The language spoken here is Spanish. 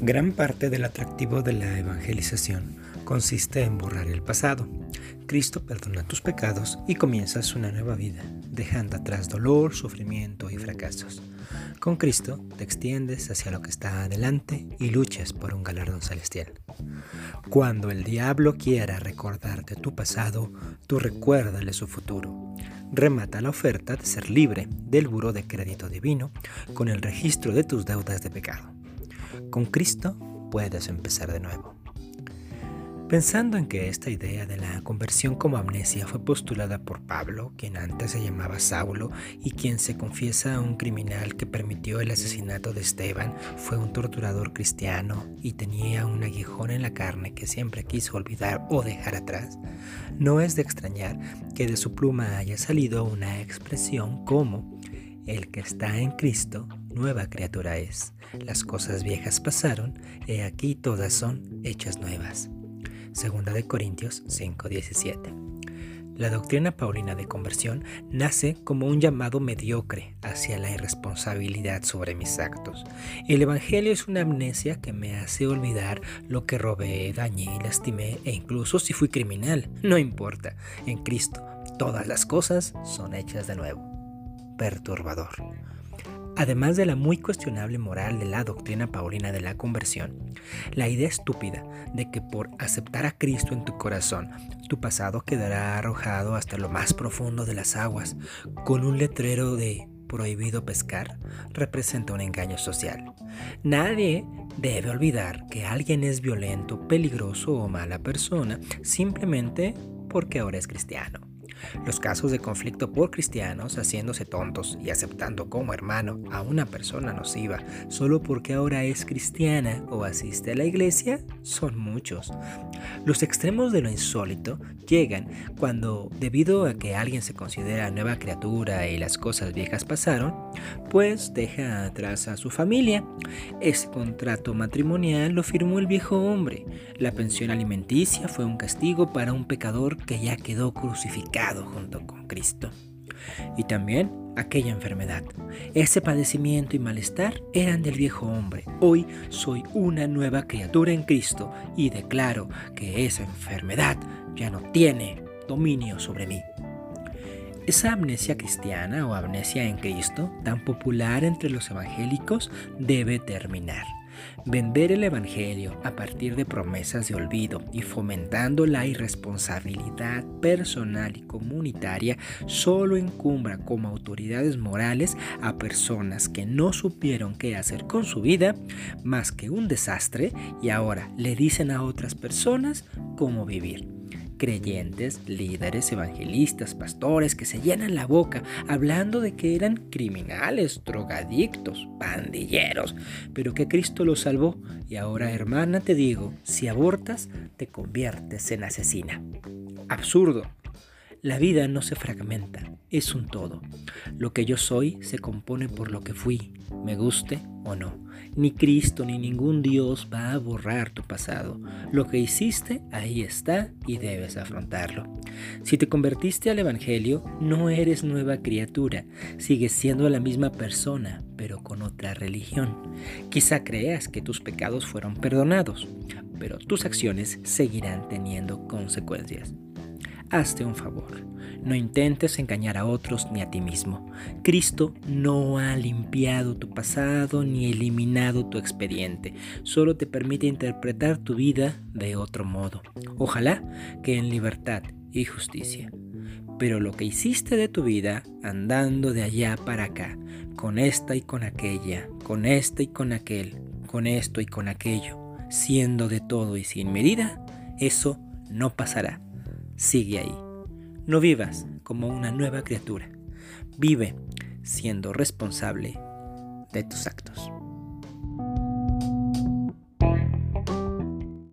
Gran parte del atractivo de la evangelización consiste en borrar el pasado. Cristo perdona tus pecados y comienzas una nueva vida, dejando atrás dolor, sufrimiento y fracasos. Con Cristo te extiendes hacia lo que está adelante y luchas por un galardón celestial. Cuando el diablo quiera recordarte tu pasado, tú recuérdale su futuro. Remata la oferta de ser libre del buro de crédito divino con el registro de tus deudas de pecado. Con Cristo puedes empezar de nuevo. Pensando en que esta idea de la conversión como amnesia fue postulada por Pablo, quien antes se llamaba Saulo y quien se confiesa un criminal que permitió el asesinato de Esteban, fue un torturador cristiano y tenía un aguijón en la carne que siempre quiso olvidar o dejar atrás, no es de extrañar que de su pluma haya salido una expresión como el que está en Cristo, nueva criatura es. Las cosas viejas pasaron, he aquí todas son hechas nuevas. Segunda de Corintios 5:17. La doctrina paulina de conversión nace como un llamado mediocre hacia la irresponsabilidad sobre mis actos. El Evangelio es una amnesia que me hace olvidar lo que robé, dañé lastimé e incluso si fui criminal. No importa, en Cristo todas las cosas son hechas de nuevo perturbador. Además de la muy cuestionable moral de la doctrina paulina de la conversión, la idea estúpida de que por aceptar a Cristo en tu corazón, tu pasado quedará arrojado hasta lo más profundo de las aguas, con un letrero de prohibido pescar, representa un engaño social. Nadie debe olvidar que alguien es violento, peligroso o mala persona simplemente porque ahora es cristiano. Los casos de conflicto por cristianos haciéndose tontos y aceptando como hermano a una persona nociva solo porque ahora es cristiana o asiste a la iglesia son muchos. Los extremos de lo insólito llegan cuando, debido a que alguien se considera nueva criatura y las cosas viejas pasaron, pues deja atrás a su familia. Ese contrato matrimonial lo firmó el viejo hombre. La pensión alimenticia fue un castigo para un pecador que ya quedó crucificado junto con Cristo. Y también aquella enfermedad. Ese padecimiento y malestar eran del viejo hombre. Hoy soy una nueva criatura en Cristo y declaro que esa enfermedad ya no tiene dominio sobre mí. Esa amnesia cristiana o amnesia en Cristo, tan popular entre los evangélicos, debe terminar. Vender el Evangelio a partir de promesas de olvido y fomentando la irresponsabilidad personal y comunitaria solo encumbra como autoridades morales a personas que no supieron qué hacer con su vida más que un desastre y ahora le dicen a otras personas cómo vivir creyentes, líderes, evangelistas, pastores que se llenan la boca hablando de que eran criminales, drogadictos, pandilleros, pero que Cristo los salvó. Y ahora, hermana, te digo, si abortas, te conviertes en asesina. Absurdo. La vida no se fragmenta, es un todo. Lo que yo soy se compone por lo que fui, me guste o no. Ni Cristo ni ningún Dios va a borrar tu pasado. Lo que hiciste, ahí está y debes afrontarlo. Si te convertiste al Evangelio, no eres nueva criatura, sigues siendo la misma persona, pero con otra religión. Quizá creas que tus pecados fueron perdonados, pero tus acciones seguirán teniendo consecuencias hazte un favor. No intentes engañar a otros ni a ti mismo. Cristo no ha limpiado tu pasado ni eliminado tu expediente. Solo te permite interpretar tu vida de otro modo. Ojalá que en libertad y justicia. Pero lo que hiciste de tu vida andando de allá para acá, con esta y con aquella, con este y con aquel, con esto y con aquello, siendo de todo y sin medida, eso no pasará sigue ahí. No vivas como una nueva criatura. Vive siendo responsable de tus actos.